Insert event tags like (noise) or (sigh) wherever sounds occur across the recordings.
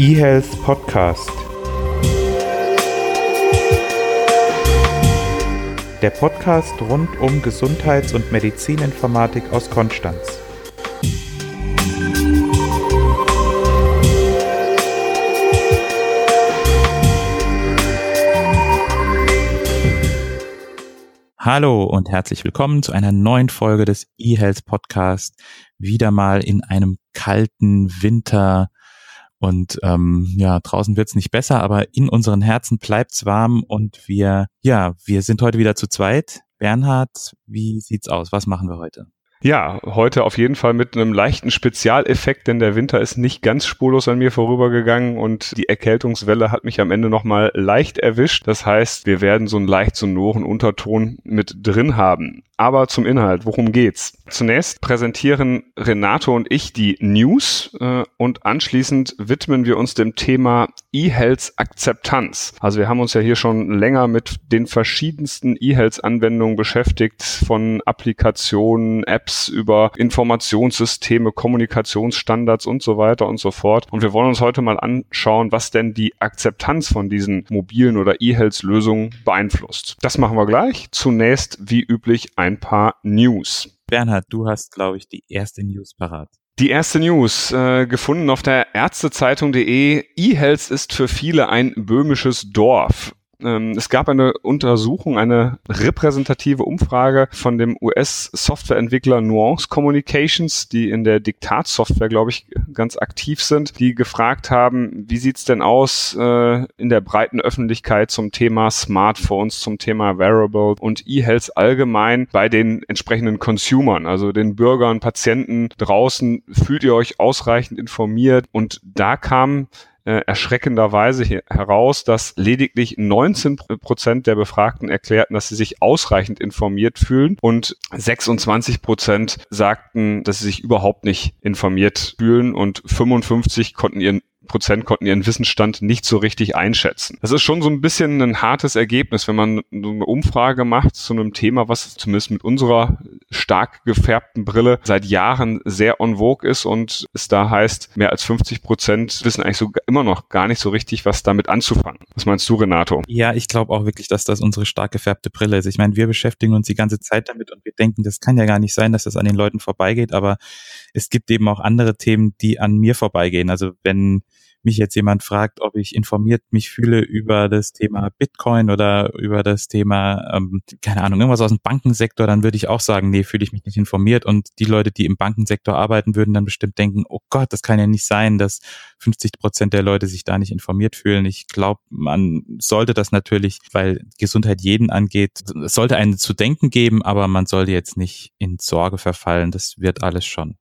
eHealth Podcast. Der Podcast rund um Gesundheits- und Medizininformatik aus Konstanz. Hallo und herzlich willkommen zu einer neuen Folge des eHealth Podcast. Wieder mal in einem kalten Winter und ähm, ja, draußen wird's nicht besser, aber in unseren Herzen bleibt's warm und wir, ja, wir sind heute wieder zu zweit. Bernhard, wie sieht's aus? Was machen wir heute? Ja, heute auf jeden Fall mit einem leichten Spezialeffekt, denn der Winter ist nicht ganz spurlos an mir vorübergegangen und die Erkältungswelle hat mich am Ende nochmal leicht erwischt. Das heißt, wir werden so einen leicht sonoren Unterton mit drin haben. Aber zum Inhalt, worum geht's? Zunächst präsentieren Renato und ich die News äh, und anschließend widmen wir uns dem Thema E-Health Akzeptanz. Also wir haben uns ja hier schon länger mit den verschiedensten E-Health Anwendungen beschäftigt, von Applikationen, Apps über Informationssysteme, Kommunikationsstandards und so weiter und so fort. Und wir wollen uns heute mal anschauen, was denn die Akzeptanz von diesen mobilen oder E-Health Lösungen beeinflusst. Das machen wir gleich. Zunächst wie üblich ein ein paar News. Bernhard, du hast, glaube ich, die erste News parat. Die erste News, äh, gefunden auf der Ärztezeitung.de. E-Health ist für viele ein böhmisches Dorf. Ähm, es gab eine Untersuchung, eine repräsentative Umfrage von dem US-Softwareentwickler Nuance Communications, die in der Diktatsoftware, glaube ich, ganz aktiv sind, die gefragt haben, wie sieht's denn aus äh, in der breiten Öffentlichkeit zum Thema Smartphones, zum Thema Wearable und E-Health allgemein bei den entsprechenden Consumern, also den Bürgern, Patienten draußen. Fühlt ihr euch ausreichend informiert? Und da kam äh, erschreckenderweise heraus, dass lediglich 19 Prozent der Befragten erklärten, dass sie sich ausreichend informiert fühlen und 26 Prozent sagten, dass sie sich überhaupt nicht informiert fühlen und 55 konnten ihren Prozent konnten ihren Wissensstand nicht so richtig einschätzen. Das ist schon so ein bisschen ein hartes Ergebnis, wenn man so eine Umfrage macht zu einem Thema, was zumindest mit unserer stark gefärbten Brille seit Jahren sehr on vogue ist und es da heißt, mehr als 50 Prozent wissen eigentlich so immer noch gar nicht so richtig, was damit anzufangen. Was meinst du, Renato? Ja, ich glaube auch wirklich, dass das unsere stark gefärbte Brille ist. Ich meine, wir beschäftigen uns die ganze Zeit damit und wir denken, das kann ja gar nicht sein, dass das an den Leuten vorbeigeht, aber es gibt eben auch andere Themen, die an mir vorbeigehen. Also wenn mich jetzt jemand fragt, ob ich informiert mich fühle über das Thema Bitcoin oder über das Thema, ähm, keine Ahnung, irgendwas aus dem Bankensektor, dann würde ich auch sagen, nee, fühle ich mich nicht informiert. Und die Leute, die im Bankensektor arbeiten, würden dann bestimmt denken, oh Gott, das kann ja nicht sein, dass 50 Prozent der Leute sich da nicht informiert fühlen. Ich glaube, man sollte das natürlich, weil Gesundheit jeden angeht, es sollte einen zu denken geben, aber man sollte jetzt nicht in Sorge verfallen. Das wird alles schon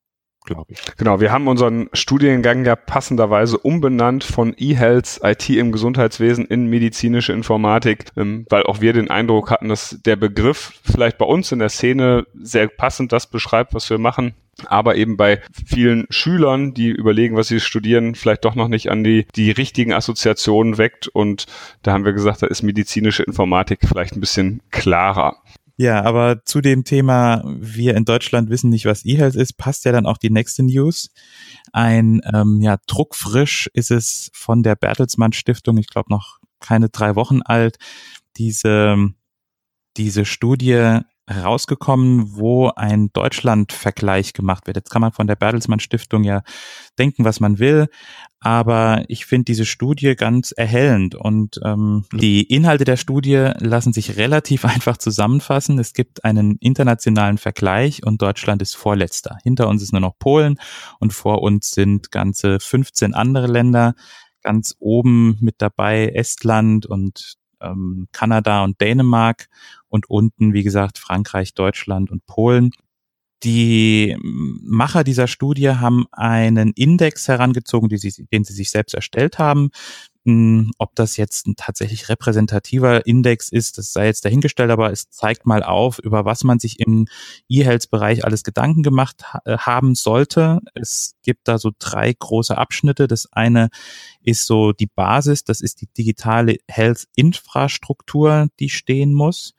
glaube ich. Genau, wir haben unseren Studiengang ja passenderweise umbenannt von eHealth IT im Gesundheitswesen in medizinische Informatik, ähm, weil auch wir den Eindruck hatten, dass der Begriff vielleicht bei uns in der Szene sehr passend das beschreibt, was wir machen aber eben bei vielen Schülern, die überlegen, was sie studieren, vielleicht doch noch nicht an die, die richtigen Assoziationen weckt. Und da haben wir gesagt, da ist medizinische Informatik vielleicht ein bisschen klarer. Ja, aber zu dem Thema, wir in Deutschland wissen nicht, was E-Health ist, passt ja dann auch die nächste News. Ein ähm, ja, druckfrisch ist es von der Bertelsmann Stiftung, ich glaube noch keine drei Wochen alt, diese, diese Studie rausgekommen, wo ein Deutschland-Vergleich gemacht wird. Jetzt kann man von der Bertelsmann Stiftung ja denken, was man will, aber ich finde diese Studie ganz erhellend und ähm, die Inhalte der Studie lassen sich relativ (laughs) einfach zusammenfassen. Es gibt einen internationalen Vergleich und Deutschland ist vorletzter. Hinter uns ist nur noch Polen und vor uns sind ganze 15 andere Länder. Ganz oben mit dabei Estland und ähm, Kanada und Dänemark und unten, wie gesagt, Frankreich, Deutschland und Polen. Die Macher dieser Studie haben einen Index herangezogen, sie, den sie sich selbst erstellt haben. Hm, ob das jetzt ein tatsächlich repräsentativer Index ist, das sei jetzt dahingestellt, aber es zeigt mal auf, über was man sich im E-Health-Bereich alles Gedanken gemacht äh, haben sollte. Es gibt da so drei große Abschnitte. Das eine ist so die Basis, das ist die digitale Health-Infrastruktur, die stehen muss.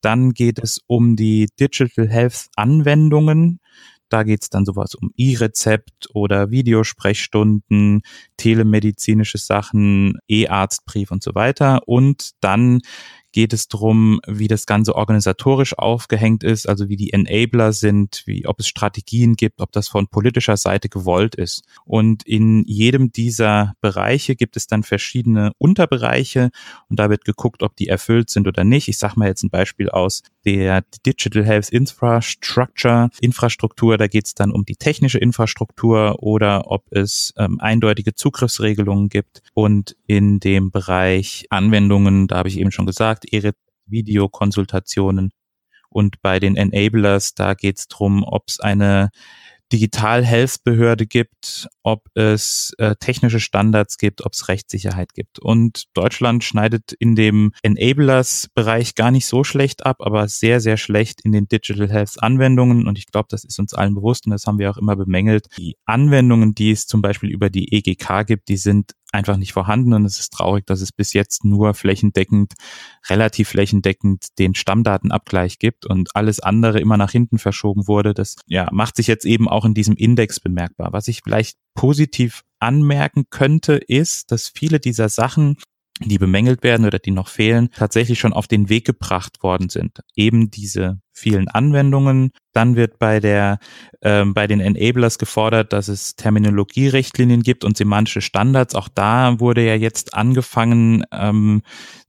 Dann geht es um die Digital Health Anwendungen. Da geht's dann sowas um E-Rezept oder Videosprechstunden, telemedizinische Sachen, E-Arztbrief und so weiter. Und dann geht es darum, wie das Ganze organisatorisch aufgehängt ist, also wie die Enabler sind, wie, ob es Strategien gibt, ob das von politischer Seite gewollt ist. Und in jedem dieser Bereiche gibt es dann verschiedene Unterbereiche und da wird geguckt, ob die erfüllt sind oder nicht. Ich sage mal jetzt ein Beispiel aus der Digital Health Infrastructure, Infrastruktur, da geht es dann um die technische Infrastruktur oder ob es ähm, eindeutige Zugriffsregelungen gibt. Und in dem Bereich Anwendungen, da habe ich eben schon gesagt, ihre Videokonsultationen. Und bei den Enablers, da geht es darum, ob es eine Digital-Health-Behörde gibt, ob es äh, technische Standards gibt, ob es Rechtssicherheit gibt. Und Deutschland schneidet in dem Enablers-Bereich gar nicht so schlecht ab, aber sehr, sehr schlecht in den Digital Health-Anwendungen. Und ich glaube, das ist uns allen bewusst und das haben wir auch immer bemängelt. Die Anwendungen, die es zum Beispiel über die EGK gibt, die sind einfach nicht vorhanden und es ist traurig, dass es bis jetzt nur flächendeckend, relativ flächendeckend den Stammdatenabgleich gibt und alles andere immer nach hinten verschoben wurde. Das ja, macht sich jetzt eben auch in diesem Index bemerkbar. Was ich vielleicht positiv anmerken könnte, ist, dass viele dieser Sachen die bemängelt werden oder die noch fehlen, tatsächlich schon auf den Weg gebracht worden sind. Eben diese vielen Anwendungen. Dann wird bei der ähm, bei den Enablers gefordert, dass es Terminologierichtlinien gibt und semantische Standards. Auch da wurde ja jetzt angefangen, ähm,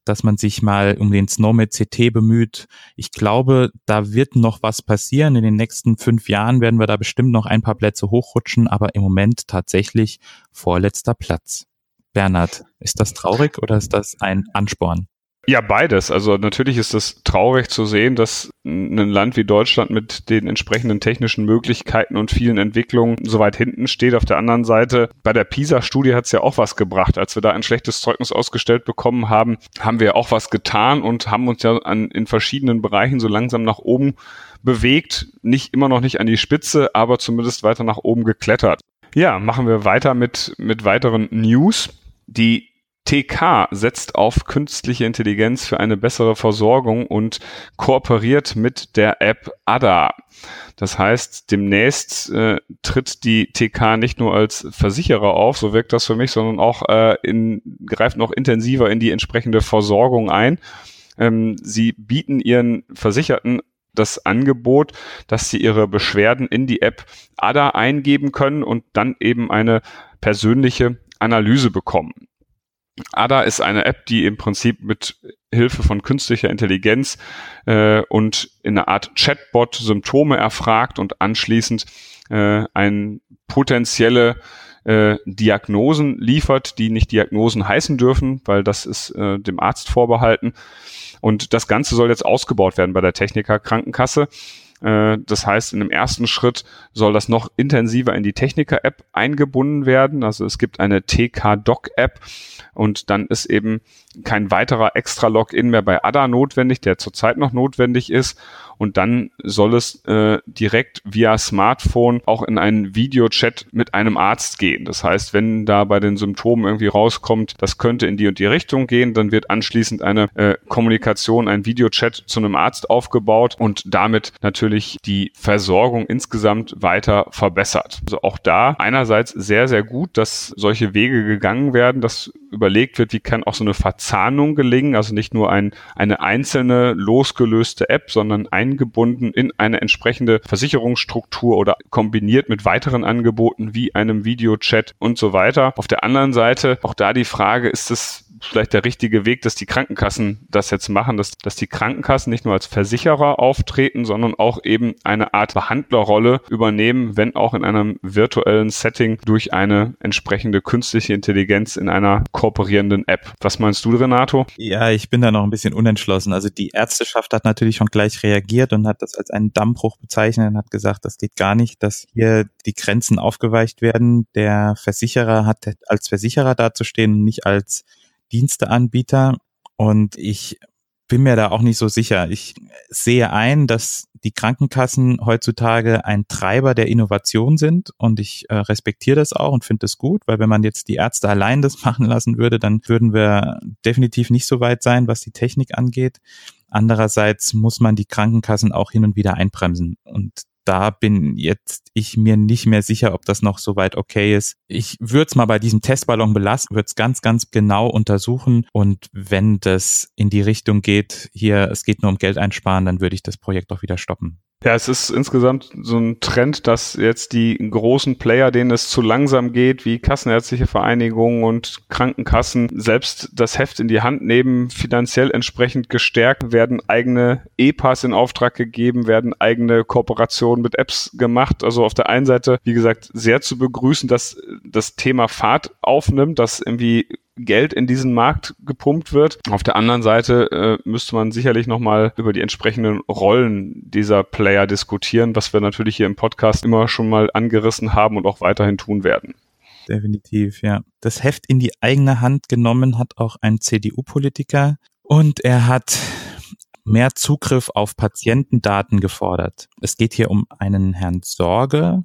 dass man sich mal um den SNOMED CT bemüht. Ich glaube, da wird noch was passieren. In den nächsten fünf Jahren werden wir da bestimmt noch ein paar Plätze hochrutschen, aber im Moment tatsächlich vorletzter Platz. Bernhard, ist das traurig oder ist das ein Ansporn? Ja, beides. Also natürlich ist es traurig zu sehen, dass ein Land wie Deutschland mit den entsprechenden technischen Möglichkeiten und vielen Entwicklungen so weit hinten steht. Auf der anderen Seite, bei der PISA-Studie hat es ja auch was gebracht. Als wir da ein schlechtes Zeugnis ausgestellt bekommen haben, haben wir auch was getan und haben uns ja an, in verschiedenen Bereichen so langsam nach oben bewegt. Nicht immer noch nicht an die Spitze, aber zumindest weiter nach oben geklettert. Ja, machen wir weiter mit, mit weiteren News. Die TK setzt auf künstliche Intelligenz für eine bessere Versorgung und kooperiert mit der App ADA. Das heißt, demnächst äh, tritt die TK nicht nur als Versicherer auf, so wirkt das für mich, sondern auch äh, in, greift noch intensiver in die entsprechende Versorgung ein. Ähm, sie bieten ihren Versicherten das Angebot, dass sie ihre Beschwerden in die App ADA eingeben können und dann eben eine persönliche Analyse bekommen. ADA ist eine App, die im Prinzip mit Hilfe von künstlicher Intelligenz äh, und in einer Art Chatbot Symptome erfragt und anschließend äh, ein potenzielle äh, Diagnosen liefert, die nicht Diagnosen heißen dürfen, weil das ist äh, dem Arzt vorbehalten. Und das Ganze soll jetzt ausgebaut werden bei der Techniker Krankenkasse. Äh, das heißt, in dem ersten Schritt soll das noch intensiver in die Techniker-App eingebunden werden. Also es gibt eine TK-Doc-App und dann ist eben kein weiterer extra Login mehr bei ADA notwendig, der zurzeit noch notwendig ist und dann soll es äh, direkt via Smartphone auch in einen Videochat mit einem Arzt gehen. Das heißt, wenn da bei den Symptomen irgendwie rauskommt, das könnte in die und die Richtung gehen, dann wird anschließend eine äh, Kommunikation, ein Videochat zu einem Arzt aufgebaut und damit natürlich die Versorgung insgesamt weiter verbessert. Also auch da einerseits sehr, sehr gut, dass solche Wege gegangen werden, dass überlegt wird, wie kann auch so eine Verzahnung gelingen, also nicht nur ein, eine einzelne losgelöste App, sondern ein eingebunden in eine entsprechende Versicherungsstruktur oder kombiniert mit weiteren Angeboten wie einem Videochat und so weiter. Auf der anderen Seite auch da die Frage, ist es vielleicht der richtige Weg, dass die Krankenkassen das jetzt machen, dass, dass die Krankenkassen nicht nur als Versicherer auftreten, sondern auch eben eine Art Behandlerrolle übernehmen, wenn auch in einem virtuellen Setting durch eine entsprechende künstliche Intelligenz in einer kooperierenden App. Was meinst du, Renato? Ja, ich bin da noch ein bisschen unentschlossen. Also die Ärzteschaft hat natürlich schon gleich reagiert und hat das als einen Dammbruch bezeichnet und hat gesagt, das geht gar nicht, dass hier die Grenzen aufgeweicht werden. Der Versicherer hat als Versicherer dazustehen und nicht als Diensteanbieter und ich bin mir da auch nicht so sicher. Ich sehe ein, dass die Krankenkassen heutzutage ein Treiber der Innovation sind und ich äh, respektiere das auch und finde das gut, weil wenn man jetzt die Ärzte allein das (laughs) machen lassen würde, dann würden wir definitiv nicht so weit sein, was die Technik angeht. Andererseits muss man die Krankenkassen auch hin und wieder einbremsen und da bin jetzt ich mir nicht mehr sicher, ob das noch soweit okay ist. Ich würde es mal bei diesem Testballon belassen, würde es ganz, ganz genau untersuchen und wenn das in die Richtung geht, hier, es geht nur um Geld einsparen, dann würde ich das Projekt auch wieder stoppen. Ja, es ist insgesamt so ein Trend, dass jetzt die großen Player, denen es zu langsam geht, wie Kassenärztliche Vereinigungen und Krankenkassen, selbst das Heft in die Hand nehmen, finanziell entsprechend gestärkt, werden eigene E-Pass in Auftrag gegeben, werden eigene Kooperationen mit Apps gemacht. Also auf der einen Seite, wie gesagt, sehr zu begrüßen, dass das Thema Fahrt aufnimmt, dass irgendwie Geld in diesen Markt gepumpt wird. Auf der anderen Seite äh, müsste man sicherlich nochmal über die entsprechenden Rollen dieser Player diskutieren, was wir natürlich hier im Podcast immer schon mal angerissen haben und auch weiterhin tun werden. Definitiv, ja. Das Heft in die eigene Hand genommen hat auch ein CDU-Politiker und er hat mehr Zugriff auf Patientendaten gefordert. Es geht hier um einen Herrn Sorge,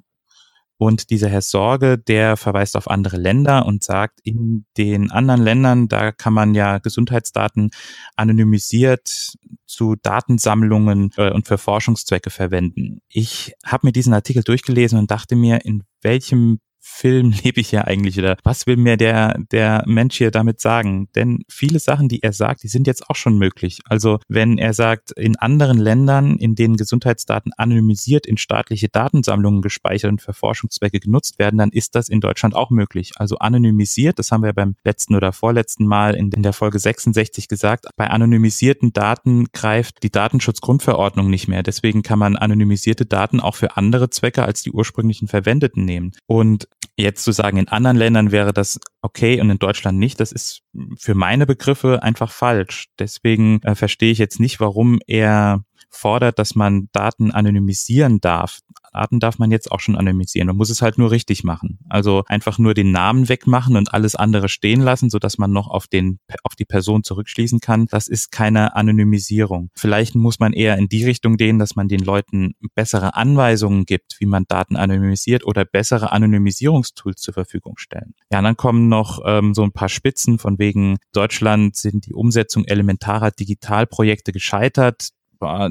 und dieser Herr Sorge, der verweist auf andere Länder und sagt, in den anderen Ländern, da kann man ja Gesundheitsdaten anonymisiert zu Datensammlungen äh, und für Forschungszwecke verwenden. Ich habe mir diesen Artikel durchgelesen und dachte mir, in welchem Film (laughs) lebe ich hier eigentlich oder was will mir der, der Mensch hier damit sagen? Denn viele Sachen, die er sagt, die sind jetzt auch schon möglich. Also wenn er sagt, in anderen Ländern, in denen Gesundheitsdaten anonymisiert in staatliche Datensammlungen gespeichert und für Forschungszwecke genutzt werden, dann ist das in Deutschland auch möglich. Also anonymisiert, das haben wir beim letzten oder vorletzten Mal in, in der Folge 66 gesagt, bei anonymisierten Daten greift die Datenschutzgrundverordnung nicht mehr. Deswegen kann man anonymisierte Daten auch für andere Zwecke als die ursprünglichen verwendeten nehmen. Und Jetzt zu sagen, in anderen Ländern wäre das okay und in Deutschland nicht, das ist für meine Begriffe einfach falsch. Deswegen äh, verstehe ich jetzt nicht, warum er fordert, dass man Daten anonymisieren darf. Daten darf man jetzt auch schon anonymisieren. Man muss es halt nur richtig machen. Also einfach nur den Namen wegmachen und alles andere stehen lassen, so dass man noch auf den, auf die Person zurückschließen kann. Das ist keine Anonymisierung. Vielleicht muss man eher in die Richtung gehen, dass man den Leuten bessere Anweisungen gibt, wie man Daten anonymisiert oder bessere Anonymisierungstools zur Verfügung stellen. Ja, dann kommen noch ähm, so ein paar Spitzen von wegen Deutschland sind die Umsetzung elementarer Digitalprojekte gescheitert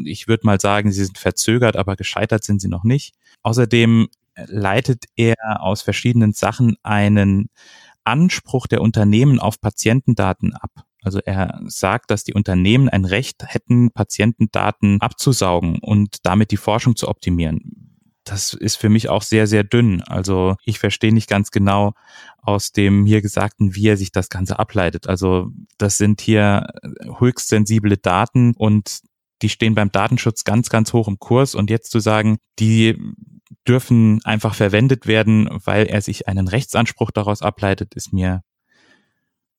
ich würde mal sagen, sie sind verzögert, aber gescheitert sind sie noch nicht. Außerdem leitet er aus verschiedenen Sachen einen Anspruch der Unternehmen auf Patientendaten ab. Also er sagt, dass die Unternehmen ein Recht hätten, Patientendaten abzusaugen und damit die Forschung zu optimieren. Das ist für mich auch sehr, sehr dünn. Also ich verstehe nicht ganz genau aus dem hier Gesagten, wie er sich das Ganze ableitet. Also das sind hier höchst sensible Daten und die stehen beim Datenschutz ganz, ganz hoch im Kurs und jetzt zu sagen, die dürfen einfach verwendet werden, weil er sich einen Rechtsanspruch daraus ableitet, ist mir,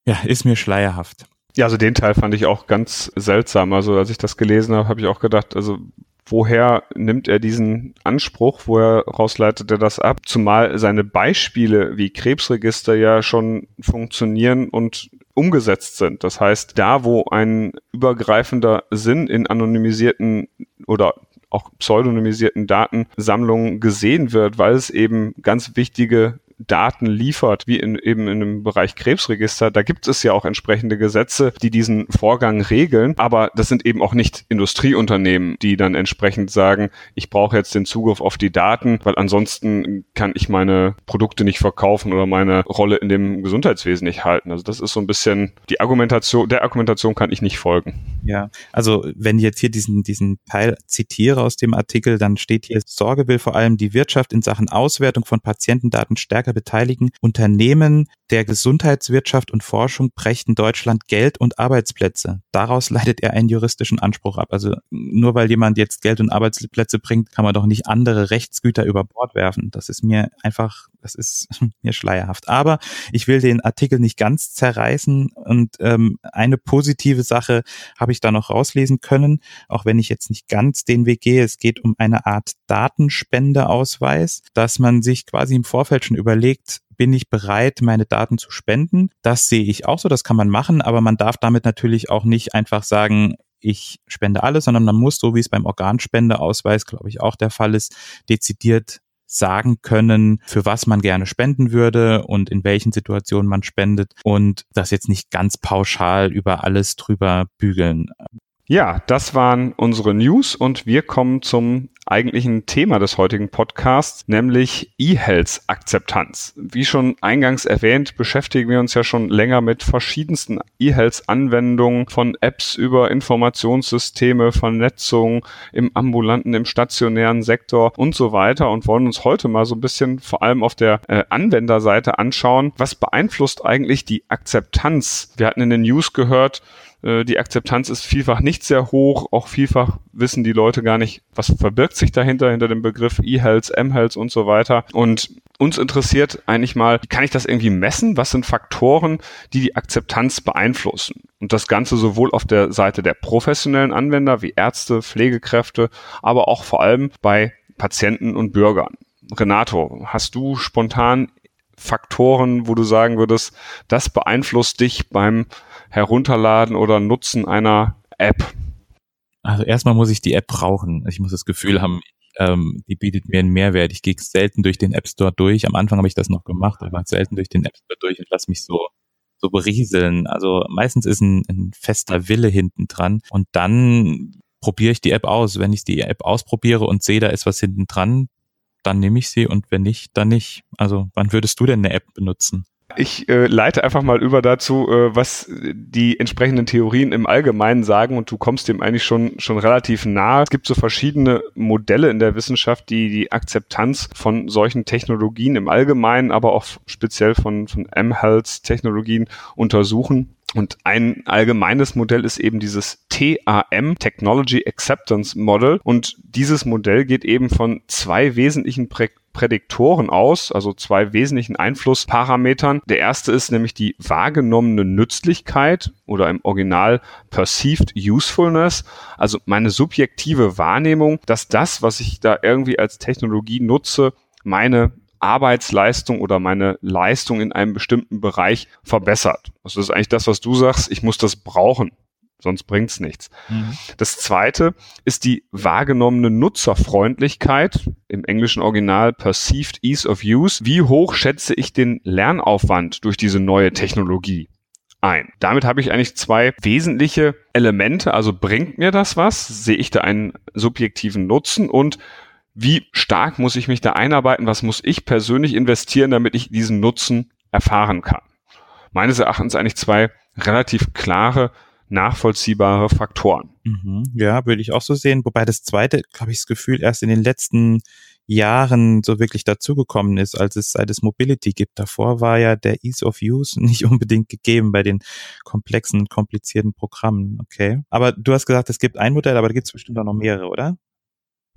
ja, ist mir schleierhaft. Ja, also den Teil fand ich auch ganz seltsam. Also als ich das gelesen habe, habe ich auch gedacht, also woher nimmt er diesen Anspruch, woher rausleitet er das ab? Zumal seine Beispiele wie Krebsregister ja schon funktionieren und umgesetzt sind. Das heißt, da wo ein übergreifender Sinn in anonymisierten oder auch pseudonymisierten Datensammlungen gesehen wird, weil es eben ganz wichtige Daten liefert, wie in, eben in dem Bereich Krebsregister, da gibt es ja auch entsprechende Gesetze, die diesen Vorgang regeln, aber das sind eben auch nicht Industrieunternehmen, die dann entsprechend sagen, ich brauche jetzt den Zugriff auf die Daten, weil ansonsten kann ich meine Produkte nicht verkaufen oder meine Rolle in dem Gesundheitswesen nicht halten. Also das ist so ein bisschen die Argumentation, der Argumentation kann ich nicht folgen. Ja, also wenn ich jetzt hier diesen, diesen Teil zitiere aus dem Artikel, dann steht hier, Sorge will vor allem die Wirtschaft in Sachen Auswertung von Patientendaten stärker stärker beteiligen. Unternehmen der Gesundheitswirtschaft und Forschung brächten Deutschland Geld und Arbeitsplätze. Daraus leitet er einen juristischen Anspruch ab. Also nur weil jemand jetzt Geld und Arbeitsplätze bringt, kann man doch nicht andere Rechtsgüter über Bord werfen. Das ist mir einfach, das ist (laughs) mir schleierhaft. Aber ich will den Artikel nicht ganz zerreißen und ähm, eine positive Sache habe ich da noch rauslesen können, auch wenn ich jetzt nicht ganz den Weg gehe. Es geht um eine Art Datenspendeausweis, dass man sich quasi im Vorfeld schon überlegt, bin ich bereit, meine Daten zu spenden? Das sehe ich auch so, das kann man machen, aber man darf damit natürlich auch nicht einfach sagen, ich spende alles, sondern man muss, so wie es beim Organspendeausweis, glaube ich, auch der Fall ist, dezidiert sagen können, für was man gerne spenden würde und in welchen Situationen man spendet und das jetzt nicht ganz pauschal über alles drüber bügeln. Ja, das waren unsere News und wir kommen zum eigentlichen Thema des heutigen Podcasts, nämlich E-Health-Akzeptanz. Wie schon eingangs erwähnt, beschäftigen wir uns ja schon länger mit verschiedensten E-Health-Anwendungen von Apps über Informationssysteme, Vernetzung im ambulanten, im stationären Sektor und so weiter und wollen uns heute mal so ein bisschen vor allem auf der äh, Anwenderseite anschauen, was beeinflusst eigentlich die Akzeptanz. Wir hatten in den News gehört, die Akzeptanz ist vielfach nicht sehr hoch. Auch vielfach wissen die Leute gar nicht, was verbirgt sich dahinter, hinter dem Begriff E-Health, M-Health und so weiter. Und uns interessiert eigentlich mal, kann ich das irgendwie messen? Was sind Faktoren, die die Akzeptanz beeinflussen? Und das Ganze sowohl auf der Seite der professionellen Anwender wie Ärzte, Pflegekräfte, aber auch vor allem bei Patienten und Bürgern. Renato, hast du spontan Faktoren, wo du sagen würdest, das beeinflusst dich beim Herunterladen oder Nutzen einer App? Also erstmal muss ich die App brauchen. Ich muss das Gefühl haben, ähm, die bietet mir einen Mehrwert. Ich gehe selten durch den App Store durch. Am Anfang habe ich das noch gemacht, aber selten durch den App Store durch und lass mich so so berieseln. Also meistens ist ein, ein fester Wille hinten dran und dann probiere ich die App aus. Wenn ich die App ausprobiere und sehe, da ist was hinten dran, dann nehme ich sie und wenn nicht, dann nicht. Also wann würdest du denn eine App benutzen? Ich äh, leite einfach mal über dazu, äh, was die entsprechenden Theorien im Allgemeinen sagen und du kommst dem eigentlich schon, schon relativ nahe. Es gibt so verschiedene Modelle in der Wissenschaft, die die Akzeptanz von solchen Technologien im Allgemeinen, aber auch speziell von, von M-Health-Technologien untersuchen. Und ein allgemeines Modell ist eben dieses TAM, Technology Acceptance Model. Und dieses Modell geht eben von zwei wesentlichen Prä Prädiktoren aus, also zwei wesentlichen Einflussparametern. Der erste ist nämlich die wahrgenommene Nützlichkeit oder im Original Perceived Usefulness, also meine subjektive Wahrnehmung, dass das, was ich da irgendwie als Technologie nutze, meine Arbeitsleistung oder meine Leistung in einem bestimmten Bereich verbessert. Also das ist eigentlich das, was du sagst, ich muss das brauchen, sonst bringt's nichts. Mhm. Das zweite ist die wahrgenommene Nutzerfreundlichkeit, im englischen Original Perceived Ease of Use. Wie hoch schätze ich den Lernaufwand durch diese neue Technologie? ein. Damit habe ich eigentlich zwei wesentliche Elemente. Also bringt mir das was? Sehe ich da einen subjektiven Nutzen? Und wie stark muss ich mich da einarbeiten, was muss ich persönlich investieren, damit ich diesen Nutzen erfahren kann. Meines Erachtens eigentlich zwei relativ klare, nachvollziehbare Faktoren. Mhm, ja, würde ich auch so sehen. Wobei das zweite, glaube ich, das Gefühl erst in den letzten Jahren so wirklich dazugekommen ist, als es seit es Mobility gibt. Davor war ja der Ease of Use (laughs) nicht unbedingt gegeben bei den komplexen, komplizierten Programmen. Okay. Aber du hast gesagt, es gibt ein Modell, aber da gibt es bestimmt auch noch mehrere, oder?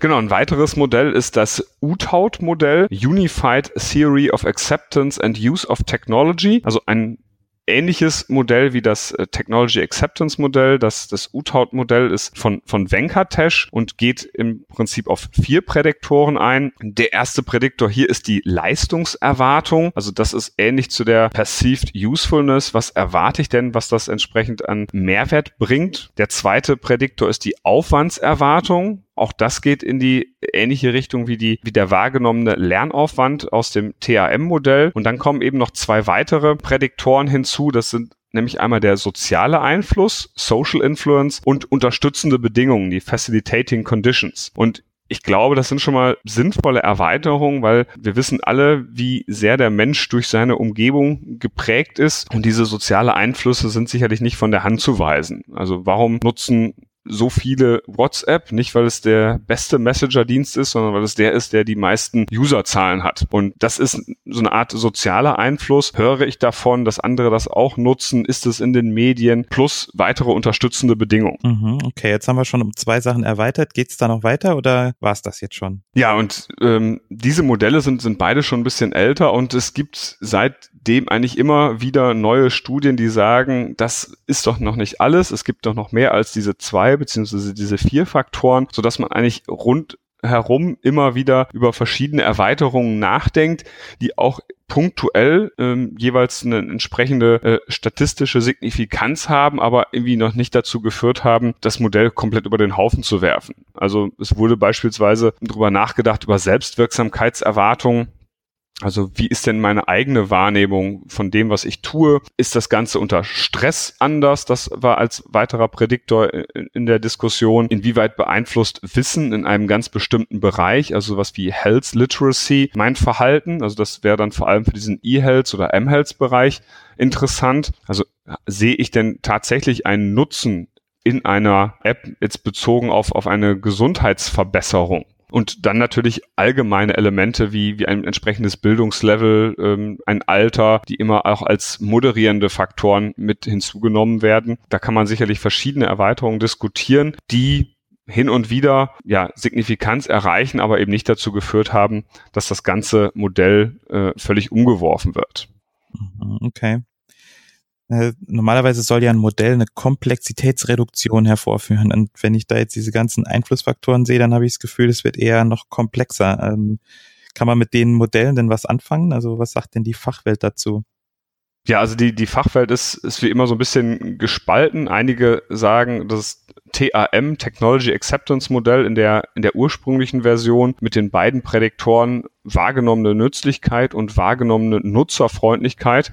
Genau, ein weiteres Modell ist das UTAUT-Modell, Unified Theory of Acceptance and Use of Technology, also ein ähnliches Modell wie das äh, Technology Acceptance Modell. Das, das UTAUT-Modell ist von, von Venkatesh und geht im Prinzip auf vier Prädiktoren ein. Der erste Prädiktor hier ist die Leistungserwartung. Also das ist ähnlich zu der Perceived Usefulness. Was erwarte ich denn, was das entsprechend an Mehrwert bringt? Der zweite Prädiktor ist die Aufwandserwartung. Auch das geht in die ähnliche Richtung wie die, wie der wahrgenommene Lernaufwand aus dem TAM-Modell. Und dann kommen eben noch zwei weitere Prädiktoren hinzu. Das sind nämlich einmal der soziale Einfluss, Social Influence und unterstützende Bedingungen, die Facilitating Conditions. Und ich glaube, das sind schon mal sinnvolle Erweiterungen, weil wir wissen alle, wie sehr der Mensch durch seine Umgebung geprägt ist. Und diese soziale Einflüsse sind sicherlich nicht von der Hand zu weisen. Also warum nutzen so viele WhatsApp, nicht weil es der beste Messenger-Dienst ist, sondern weil es der ist, der die meisten Userzahlen hat. Und das ist so eine Art sozialer Einfluss. Höre ich davon, dass andere das auch nutzen? Ist es in den Medien? Plus weitere unterstützende Bedingungen. Mhm, okay, jetzt haben wir schon um zwei Sachen erweitert. Geht es da noch weiter oder war es das jetzt schon? Ja, und ähm, diese Modelle sind, sind beide schon ein bisschen älter und es gibt seitdem eigentlich immer wieder neue Studien, die sagen, das ist doch noch nicht alles. Es gibt doch noch mehr als diese zwei beziehungsweise diese vier Faktoren, so dass man eigentlich rund herum immer wieder über verschiedene Erweiterungen nachdenkt, die auch punktuell ähm, jeweils eine entsprechende äh, statistische Signifikanz haben, aber irgendwie noch nicht dazu geführt haben, das Modell komplett über den Haufen zu werfen. Also es wurde beispielsweise darüber nachgedacht, über Selbstwirksamkeitserwartungen Also wie ist denn meine eigene Wahrnehmung von dem, was ich tue? Ist das Ganze unter Stress anders? Das war als weiterer Prädiktor in der Diskussion. Inwieweit beeinflusst Wissen in einem ganz bestimmten Bereich, also was wie Health Literacy, mein Verhalten? Also das wäre dann vor allem für diesen E-Health oder M-Health Bereich interessant. Also sehe ich denn tatsächlich einen Nutzen in einer App jetzt bezogen auf, auf eine Gesundheitsverbesserung? Und dann natürlich allgemeine Elemente wie, wie ein entsprechendes Bildungslevel, ähm, ein Alter, die immer auch als moderierende Faktoren mit hinzugenommen werden. Da kann man sicherlich verschiedene Erweiterungen diskutieren, die hin und wieder ja Signifikanz erreichen, aber eben nicht dazu geführt haben, dass das ganze Modell äh, völlig umgeworfen wird. Mhm, okay. Äh, normalerweise soll ja ein Modell eine Komplexitätsreduktion hervorführen. Und wenn ich da jetzt diese ganzen Einflussfaktoren sehe, dann habe ich das Gefühl, es wird eher noch komplexer. Ähm, kann man mit den Modellen denn was anfangen? Also was sagt denn die Fachwelt dazu? Ja, also die, die Fachwelt ist, ist wie immer so ein bisschen gespalten. Einige sagen, das TAM, Technology Acceptance Modell in der, in der ursprünglichen Version mit den beiden Prädiktoren wahrgenommene Nützlichkeit und wahrgenommene Nutzerfreundlichkeit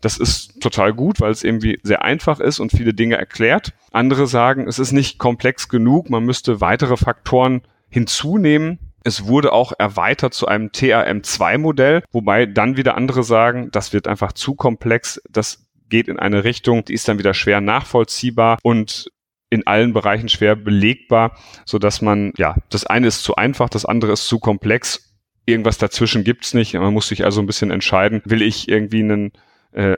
das ist total gut, weil es irgendwie sehr einfach ist und viele Dinge erklärt. Andere sagen, es ist nicht komplex genug, man müsste weitere Faktoren hinzunehmen. Es wurde auch erweitert zu einem TAM2-Modell, wobei dann wieder andere sagen, das wird einfach zu komplex, das geht in eine Richtung, die ist dann wieder schwer nachvollziehbar und in allen Bereichen schwer belegbar, so dass man, ja, das eine ist zu einfach, das andere ist zu komplex. Irgendwas dazwischen gibt's nicht. Man muss sich also ein bisschen entscheiden, will ich irgendwie einen äh,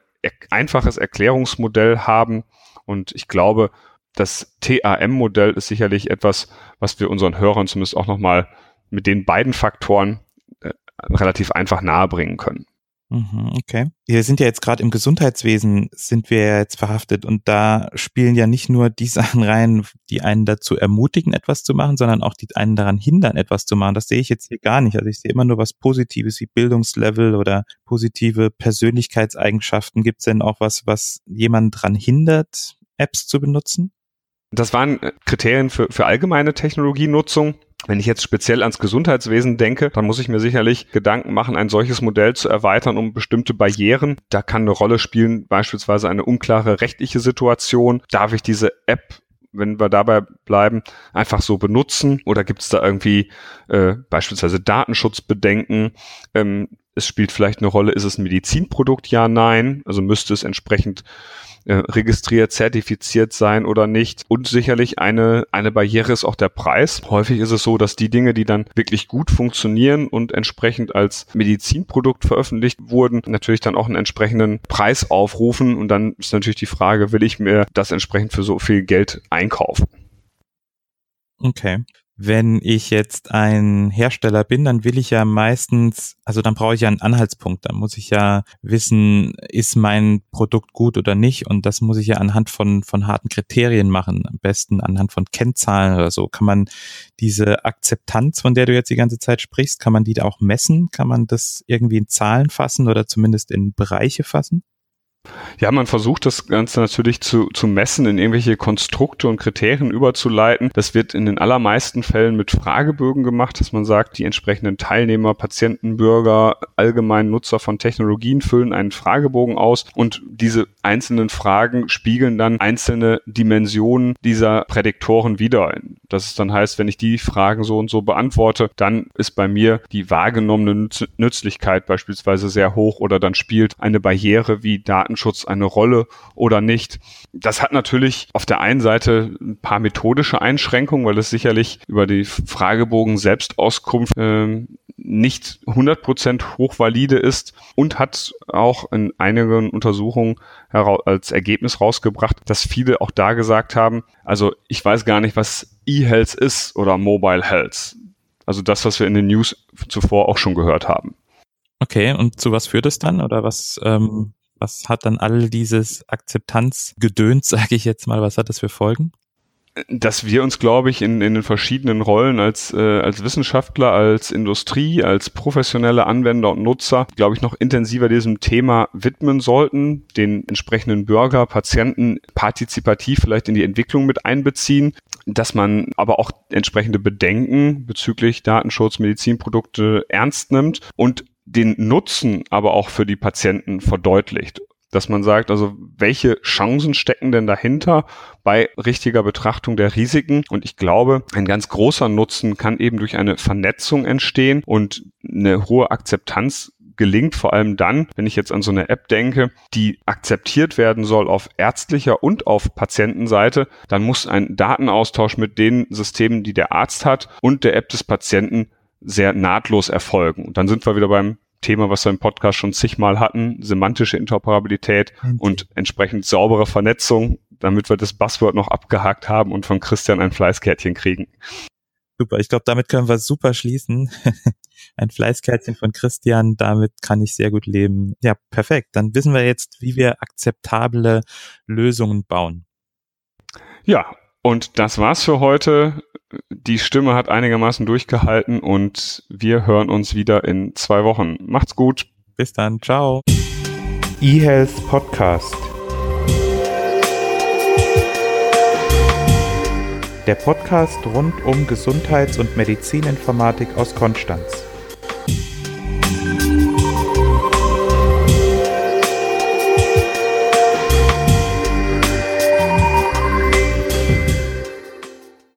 einfaches Erklärungsmodell haben. Und ich glaube, das TAM-Modell ist sicherlich etwas, was wir unseren Hörern zumindest auch nochmal mit den beiden Faktoren äh, relativ einfach nahebringen können. Mhm, okay. Wir sind ja jetzt gerade im Gesundheitswesen, sind wir jetzt verhaftet und da spielen ja nicht nur die (laughs) Sachen rein, die einen dazu ermutigen, etwas zu machen, sondern auch die einen daran hindern, etwas zu machen. Das sehe ich jetzt hier gar nicht. Also ich sehe immer nur was Positives wie Bildungslevel oder positive Persönlichkeitseigenschaften. Gibt es denn auch was, was jemanden daran hindert, Apps zu benutzen? Das waren Kriterien für, für allgemeine Technologienutzung. Wenn ich jetzt speziell ans Gesundheitswesen denke, dann muss ich mir sicherlich Gedanken machen, ein solches Modell zu erweitern um bestimmte Barrieren. Da kann eine Rolle spielen, beispielsweise eine unklare rechtliche Situation. Darf ich diese App wenn wir dabei bleiben, einfach so benutzen? Oder gibt es da irgendwie äh, beispielsweise Datenschutzbedenken? Ähm, es spielt vielleicht eine Rolle, ist es ein Medizinprodukt? Ja, nein. Also müsste es entsprechend äh, registriert, zertifiziert sein oder nicht. Und sicherlich eine, eine Barriere ist auch der Preis. Häufig ist es so, dass die Dinge, die dann wirklich gut funktionieren und entsprechend als Medizinprodukt veröffentlicht wurden, natürlich dann auch einen entsprechenden Preis aufrufen. Und dann ist natürlich die Frage, will ich mir das entsprechend für so viel Geld einkaufen? Okay wenn ich jetzt ein Hersteller bin, dann will ich ja meistens, also dann brauche ich ja einen Anhaltspunkt. Dann muss ich ja wissen, ist mein Produkt gut oder nicht. Und das muss ich ja anhand von, von harten Kriterien machen. Am besten anhand von Kennzahlen oder so. Kann man diese Akzeptanz, von der du jetzt die ganze Zeit sprichst, kann man die auch messen? Kann man das irgendwie in Zahlen fassen oder zumindest in Bereiche fassen? Ja, man versucht das Ganze natürlich zu, zu messen, in irgendwelche Konstrukte und Kriterien überzuleiten. Das wird in den allermeisten Fällen mit Fragebögen gemacht, dass man sagt, die entsprechenden Teilnehmer, Patienten, Bürger, allgemein Nutzer von Technologien füllen einen Fragebogen aus und diese einzelnen Fragen spiegeln dann einzelne Dimensionen dieser Prädiktoren wieder. Das ist dann heißt, wenn ich die Fragen so und so beantworte, dann ist bei mir die wahrgenommene Nützlichkeit beispielsweise sehr hoch oder dann spielt eine Barriere wie Daten Datenschutz eine Rolle oder nicht. Das hat natürlich auf der einen Seite ein paar methodische Einschränkungen, weil es sicherlich über die Fragebogen Selbstauskunft äh, nicht 100% hochvalide ist und hat auch in einigen Untersuchungen als Ergebnis rausgebracht, dass viele auch da gesagt haben, also ich weiß gar nicht, was E-Health ist oder Mobile Health. Also das, was wir in den News zuvor auch schon gehört haben. Okay, und zu was führt es dann? Oder was, ähm, was hat dann all dieses Akzeptanzgedöns, (laughs) sage ich jetzt mal, was hat das für Folgen? dass wir uns, glaube ich, in, in den verschiedenen Rollen als, äh, als Wissenschaftler, als Industrie, als professionelle Anwender und Nutzer, glaube ich, noch intensiver diesem Thema widmen sollten, den entsprechenden Bürger, Patienten partizipativ vielleicht in die Entwicklung mit einbeziehen, dass man aber auch entsprechende Bedenken bezüglich Datenschutz, Medizinprodukte ernst nimmt und den Nutzen aber auch für die Patienten verdeutlicht. Dass man sagt, also welche Chancen stecken denn dahinter bei richtiger Betrachtung der Risiken? Und ich glaube, ein ganz großer Nutzen kann eben durch eine Vernetzung entstehen und eine hohe Akzeptanz gelingt vor allem dann, wenn ich jetzt an so eine App denke, die akzeptiert werden soll auf ärztlicher und auf Patientenseite, dann muss ein Datenaustausch mit den Systemen, die der Arzt hat und der App des Patienten sehr nahtlos erfolgen. Und dann sind wir wieder beim Thema, was wir im Podcast schon zigmal hatten, semantische Interoperabilität okay. und entsprechend saubere Vernetzung, damit wir das Buzzword noch abgehakt haben und von Christian ein Fleißkärtchen kriegen. Super, ich glaube, damit können wir super schließen. (laughs) ein Fleißkärtchen von Christian, damit kann ich sehr gut leben. Ja, perfekt. Dann wissen wir jetzt, wie wir akzeptable Lösungen bauen. Ja, und das war's für heute. Die Stimme hat einigermaßen durchgehalten und wir hören uns wieder in zwei Wochen. Macht's gut. Bis dann. Ciao. eHealth Podcast. Der Podcast rund um Gesundheits- und Medizininformatik aus Konstanz.